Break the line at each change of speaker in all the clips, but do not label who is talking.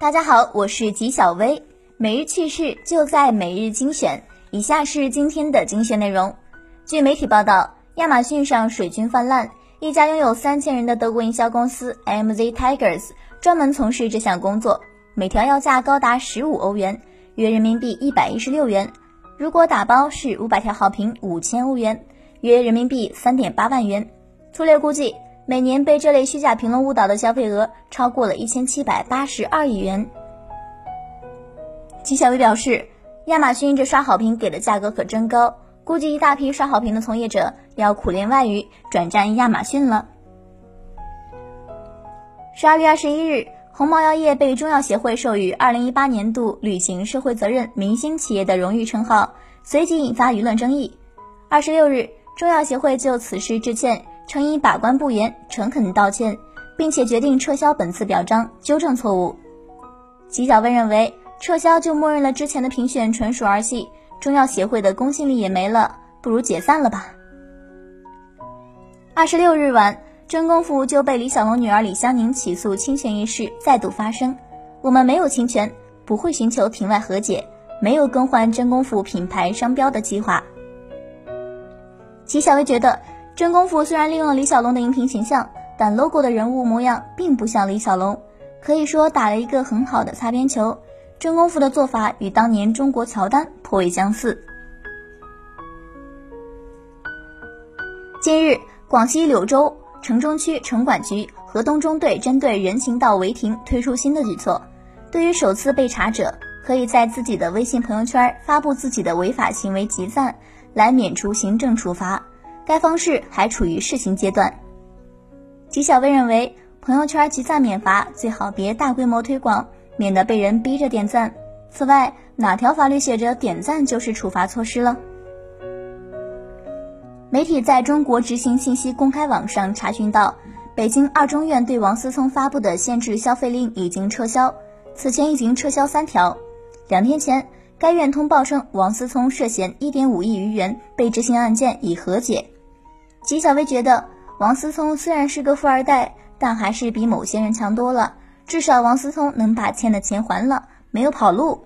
大家好，我是吉小薇，每日趣事就在每日精选。以下是今天的精选内容。据媒体报道，亚马逊上水军泛滥，一家拥有三千人的德国营销公司 MZ Tigers 专门从事这项工作，每条要价高达十五欧元，约人民币一百一十六元。如果打包是五百条好评，五千欧元，约人民币三点八万元。粗略估计。每年被这类虚假评论误导的消费额超过了一千七百八十二亿元。纪晓薇表示，亚马逊这刷好评给的价格可真高，估计一大批刷好评的从业者要苦练外语，转战亚马逊了。十二月二十一日，鸿茅药业被中药协会授予二零一八年度履行社会责任明星企业的荣誉称号，随即引发舆论争议。二十六日，中药协会就此事致歉。称以把关不严，诚恳道歉，并且决定撤销本次表彰，纠正错误。纪晓薇认为，撤销就默认了之前的评选纯属儿戏，中药协会的公信力也没了，不如解散了吧。二十六日晚，真功夫就被李小龙女儿李香凝起诉侵权一事再度发生。我们没有侵权，不会寻求庭外和解，没有更换真功夫品牌商标的计划。纪晓薇觉得。真功夫虽然利用了李小龙的荧屏形象，但 logo 的人物模样并不像李小龙，可以说打了一个很好的擦边球。真功夫的做法与当年中国乔丹颇为相似。近日，广西柳州城中区城管局河东中队针对人行道违停推出新的举措，对于首次被查者，可以在自己的微信朋友圈发布自己的违法行为集赞，来免除行政处罚。该方式还处于试行阶段。纪晓薇认为，朋友圈集赞免罚最好别大规模推广，免得被人逼着点赞。此外，哪条法律写着点赞就是处罚措施了？媒体在中国执行信息公开网上查询到，北京二中院对王思聪发布的限制消费令已经撤销，此前已经撤销三条。两天前，该院通报称，王思聪涉嫌一点五亿余元被执行案件已和解。纪晓薇觉得，王思聪虽然是个富二代，但还是比某些人强多了。至少王思聪能把欠的钱还了，没有跑路。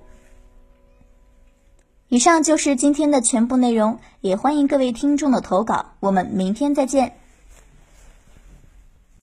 以上就是今天的全部内容，也欢迎各位听众的投稿。我们明天再见。